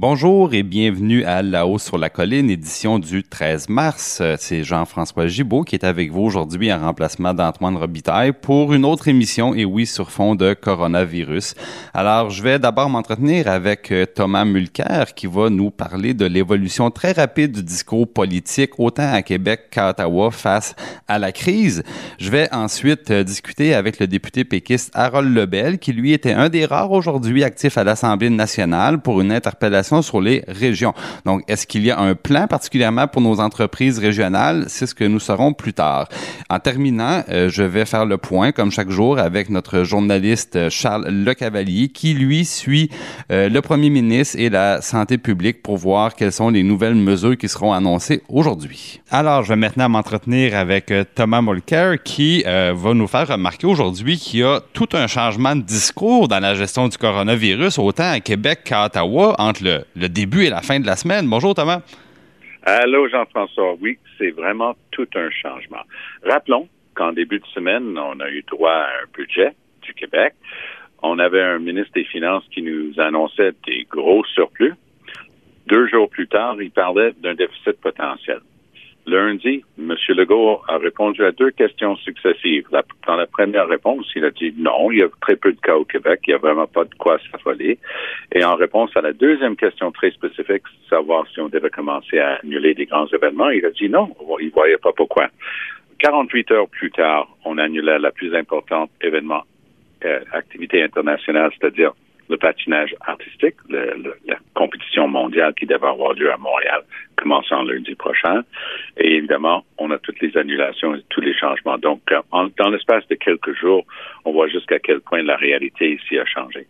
Bonjour et bienvenue à La Haut sur la colline, édition du 13 mars. C'est Jean-François Gibault qui est avec vous aujourd'hui en remplacement d'Antoine Robitaille pour une autre émission, et oui, sur fond de coronavirus. Alors, je vais d'abord m'entretenir avec euh, Thomas Mulcair qui va nous parler de l'évolution très rapide du discours politique, autant à Québec qu'à Ottawa face à la crise. Je vais ensuite euh, discuter avec le député péquiste Harold Lebel, qui lui était un des rares aujourd'hui actifs à l'Assemblée nationale pour une interpellation sur les régions. Donc, est-ce qu'il y a un plan particulièrement pour nos entreprises régionales? C'est ce que nous saurons plus tard. En terminant, euh, je vais faire le point, comme chaque jour, avec notre journaliste euh, Charles Lecavalier, qui, lui, suit euh, le premier ministre et la santé publique pour voir quelles sont les nouvelles mesures qui seront annoncées aujourd'hui. Alors, je vais maintenant m'entretenir avec Thomas Molker, qui va nous faire remarquer aujourd'hui qu'il y a tout un changement de discours dans la gestion du coronavirus, autant à Québec qu'à Ottawa, entre le le, début et la fin de la semaine. Bonjour Thomas. Allô Jean-François. Oui, c'est vraiment tout un changement. Rappelons qu'en début de semaine, on a eu droit à un budget du Québec. On avait un ministre des Finances qui nous annonçait des gros surplus. Deux jours plus tard, il parlait d'un déficit potentiel. Lundi, M. Legault a répondu à deux questions successives. dans la première réponse, il a dit non, il y a très peu de cas au Québec, il n'y a vraiment pas de quoi s'affoler. Et en réponse à la deuxième question très spécifique, savoir si on devait commencer à annuler des grands événements, il a dit non, il ne voyait pas pourquoi. 48 heures plus tard, on annulait la plus importante événement, euh, activité internationale, c'est-à-dire le patinage artistique, la compétition mondiale qui devait avoir lieu à Montréal, commençant lundi prochain. Et évidemment, on a toutes les annulations et tous les changements. Donc, euh, dans l'espace de quelques jours, on voit jusqu'à quel point la réalité ici a changé.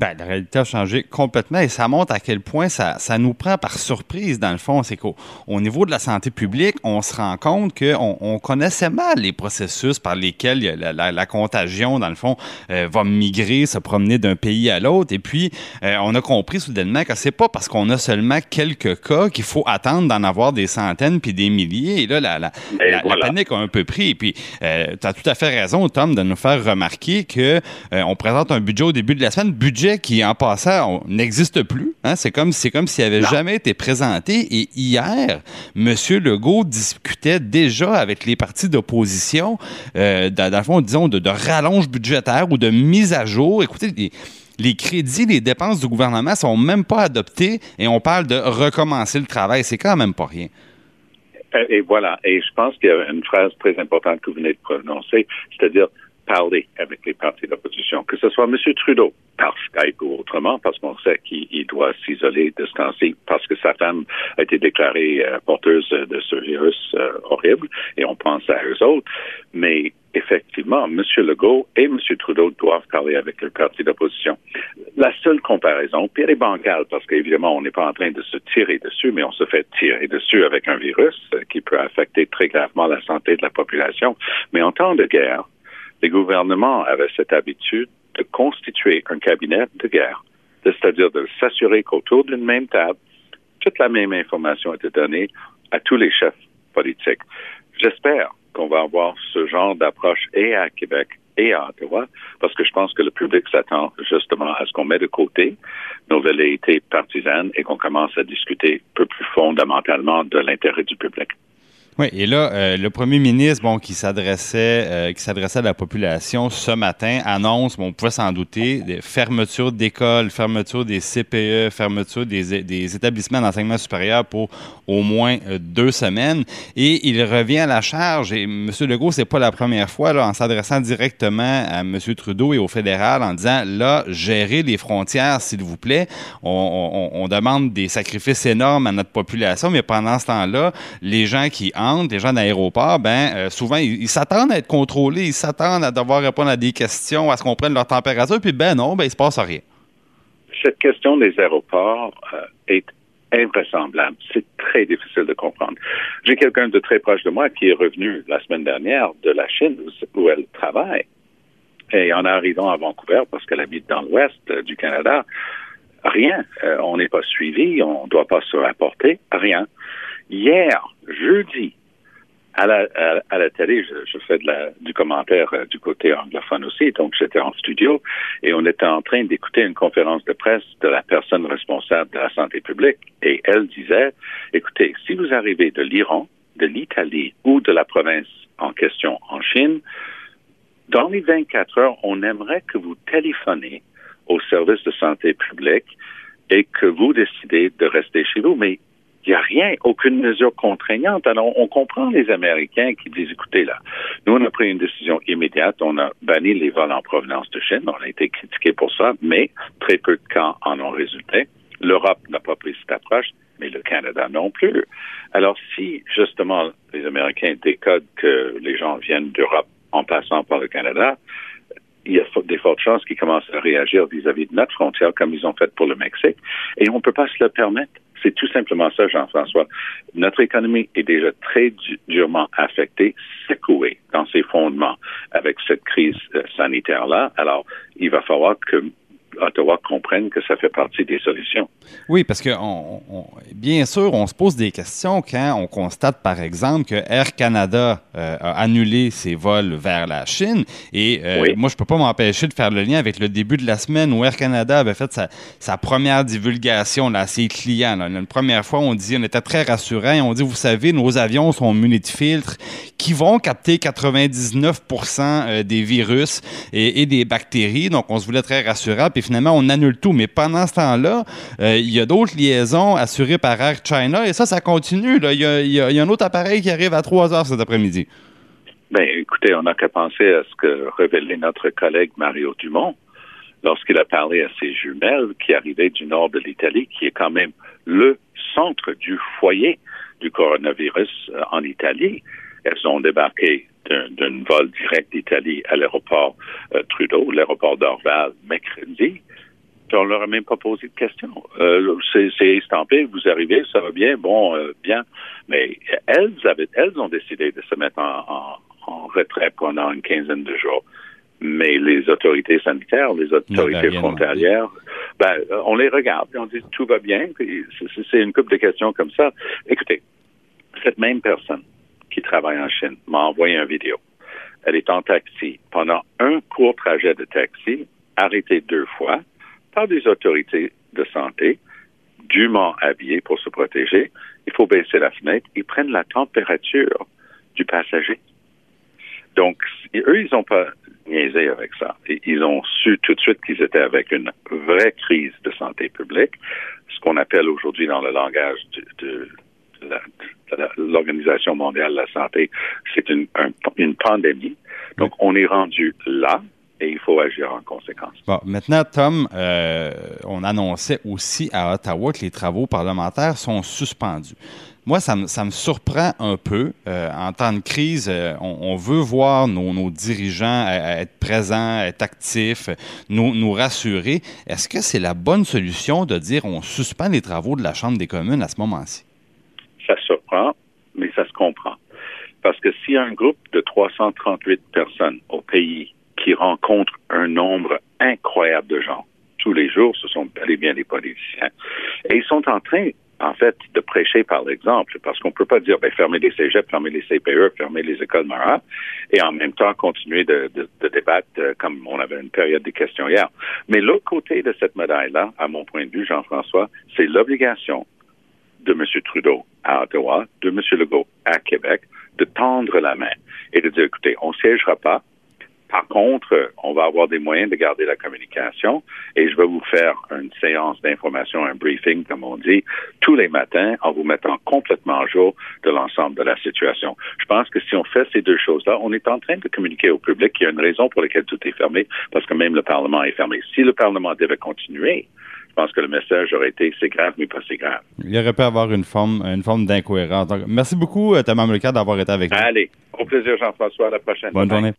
Ben, la réalité a changé complètement et ça montre à quel point ça, ça nous prend par surprise, dans le fond. C'est qu'au au niveau de la santé publique, on se rend compte qu'on on connaissait mal les processus par lesquels la, la, contagion, dans le fond, euh, va migrer, se promener d'un pays à l'autre. Et puis, euh, on a compris soudainement que c'est pas parce qu'on a seulement quelques cas qu'il faut attendre d'en avoir des centaines puis des milliers. Et là, la, la, la panique a un peu pris. Et puis, euh, tu as tout à fait raison, Tom, de nous faire remarquer que on présente un budget au début de la semaine. Budget qui, en passant, n'existe plus. Hein? C'est comme, c'est comme s'il avait jamais été présenté. Et hier, M. Legault discutait déjà avec les partis d'opposition, euh, dans, le fond, disons, de, rallonge budgétaire ou de mise à jour. Écoutez, les, les crédits, les dépenses du gouvernement sont même pas adoptés et on parle de recommencer le travail. C'est quand même pas rien. Et voilà. Et je pense qu'il y a une phrase très importante que vous venez de prononcer, c'est-à-dire parler avec les partis d'opposition, que ce soit M. Trudeau, par Skype ou autrement, parce qu'on sait qu'il doit s'isoler, distancer, parce que sa femme a été déclarée euh, porteuse de ce virus euh, horrible, et on pense à eux autres. Mais effectivement, M. Legault et M. Trudeau doivent parler avec le parti d'opposition. La seule comparaison, puis elle est bancale, parce qu'évidemment, on n'est pas en train de se tirer dessus, mais on se fait tirer dessus avec un virus qui peut affecter très gravement la santé de la population. Mais en temps de guerre, les gouvernements avaient cette habitude de constituer un cabinet de guerre, c'est-à-dire de s'assurer qu'autour d'une même table, toute la même information était donnée à tous les chefs politiques. J'espère qu'on va avoir ce genre d'approche et à Québec et à Ottawa, parce que je pense que le public s'attend justement à ce qu'on mette de côté nos velléités partisanes et qu'on commence à discuter un peu plus fondamentalement de l'intérêt du public. Oui, et là, euh, le premier ministre, bon, qui s'adressait, euh, qui s'adressait à la population ce matin, annonce, bon, on pouvait s'en douter, des fermetures d'écoles, fermeture des CPE, fermeture des, des établissements d'enseignement supérieur pour au moins euh, deux semaines. Et il revient à la charge. Et M. Legault, c'est pas la première fois, là, en s'adressant directement à M. Trudeau et au fédéral, en disant, là, gérez les frontières, s'il vous plaît. On, on, on demande des sacrifices énormes à notre population, mais pendant ce temps-là, les gens qui des gens d'aéroport, ben euh, souvent ils s'attendent à être contrôlés, ils s'attendent à devoir répondre à des questions, à ce qu'on prenne leur température, puis ben non, ben il se passe rien. Cette question des aéroports euh, est invraisemblable. C'est très difficile de comprendre. J'ai quelqu'un de très proche de moi qui est revenu la semaine dernière de la Chine où elle travaille. Et en arrivant à Vancouver, parce qu'elle habite dans l'ouest euh, du Canada, rien. On n'est pas suivi, on ne doit pas se rapporter, rien. Hier, jeudi, à la, à, la télé, je, fais de la, du commentaire euh, du côté anglophone aussi, donc j'étais en studio et on était en train d'écouter une conférence de presse de la personne responsable de la santé publique et elle disait, écoutez, si vous arrivez de l'Iran, de l'Italie ou de la province en question en Chine, dans les 24 heures, on aimerait que vous téléphonez au service de santé publique et que vous décidez de rester chez vous. Mais il n'y a rien, aucune mesure contraignante. Alors, on comprend les Américains qui disent, écoutez, là, nous, on a pris une décision immédiate. On a banni les vols en provenance de Chine. On a été critiqué pour ça, mais très peu de cas en ont résulté. L'Europe n'a pas pris cette approche, mais le Canada non plus. Alors, si, justement, les Américains décodent que les gens viennent d'Europe en passant par le Canada, il y a des fortes chances qu'ils commencent à réagir vis-à-vis de notre frontière comme ils ont fait pour le Mexique. Et on ne peut pas se le permettre. C'est tout simplement ça, Jean-François. Notre économie est déjà très durement affectée, secouée dans ses fondements avec cette crise euh, sanitaire-là. Alors, il va falloir que Ottawa comprenne que ça fait partie des solutions. Oui, parce que bien sûr, on se pose des questions quand on constate, par exemple, que Air Canada euh, a annulé ses vols vers la Chine. Et euh, moi, je ne peux pas m'empêcher de faire le lien avec le début de la semaine où Air Canada avait fait sa, première divulgation là, à ses clients. Là. Une première fois, on dit, on était très rassurant. On dit, vous savez, nos avions sont munis de filtres qui vont capter 99% euh, des virus et, et, des bactéries. Donc, on se voulait très rassurant. Puis finalement, on annule tout. Mais pendant ce temps-là, euh, il y a d'autres liaisons assurées par Air China et ça, ça continue. Il y, a, un autre appareil qui arrive à 3 heures cet après-midi. Ben, écoutez, on n'a qu'à penser à ce que révélait notre collègue Mario Dumont lorsqu'il a parlé à ses jumelles qui arrivaient du nord de l'Italie, qui est quand même le centre du foyer du coronavirus euh, en Italie. Elles ont débarqué d'un vol direct d'Italie à l'aéroport euh, Trudeau, l'aéroport d'Orval, mercredi. Puis on leur a même pas posé de questions. Euh, c'est estampé, vous arrivez, ça va bien, bon, euh, bien. Mais elles avaient, elles ont décidé de se mettre en, en, retrait pendant une quinzaine de jours. Mais les autorités sanitaires, les autorités frontalières, ben, on les regarde et on dit tout va bien. C'est une couple de questions comme ça. Écoutez, cette même personne qui travaille en Chine m'a envoyé une vidéo. Elle est en taxi. Pendant un court trajet de taxi, arrêtée deux fois par des autorités de santé, dûment habillées pour se protéger. Il faut baisser la fenêtre. Ils prennent la température du passager. Donc, eux, ils n'ont pas niaisé avec ça. Ils ont su tout de suite qu'ils étaient avec une vraie crise de santé publique, ce qu'on appelle aujourd'hui dans le langage de, l'Organisation mondiale de la santé, c'est une, une pandémie. Donc, on est rendu là et il faut agir en conséquence. Bon, maintenant, Tom, euh, on annonçait aussi à Ottawa que les travaux parlementaires sont suspendus. Moi, ça me, ça me surprend un peu. Euh, en temps de crise, euh, on, veut voir nos, nos dirigeants être présents, être actifs, nous, nous rassurer. Est-ce que c'est la bonne solution de dire on suspend les travaux de la Chambre des communes à ce moment-ci? Ça surprend, mais ça se comprend. Parce que si un groupe de 338 personnes au pays qui rencontre un nombre incroyable de gens tous les jours, ce sont bel et bien des politiciens, et ils sont en train en fait, de prêcher par l'exemple, parce qu'on ne peut pas dire, ben, fermer les cégeps, fermer les CPE, fermer les écoles Marat, et en même temps continuer de, débattre euh, comme on avait une période de questions hier. Mais l'autre côté de cette médaille-là, à mon point de vue, Jean-François, c'est l'obligation de M. Trudeau à Ottawa, de M. Legault à Québec, de tendre la main et de dire, écoutez, on ne siégera pas. Par contre, on va avoir des moyens de garder la communication et je vais vous faire une séance d'information, un briefing, comme on dit, tous les matins en vous mettant complètement à jour de l'ensemble de la situation. Je pense que si on fait ces deux choses-là, on est en train de communiquer au public qu'il y a une raison pour laquelle tout est fermé, parce que même le Parlement est fermé. Si le Parlement devait continuer, je pense que le message aurait été c'est grave, mais pas si grave. Il aurait pu avoir une forme, une forme d'incohérence. Merci beaucoup, euh, Thomas Mulcair, d'avoir été avec nous. Allez, au plaisir, Jean-François. À la prochaine. Bonne journée.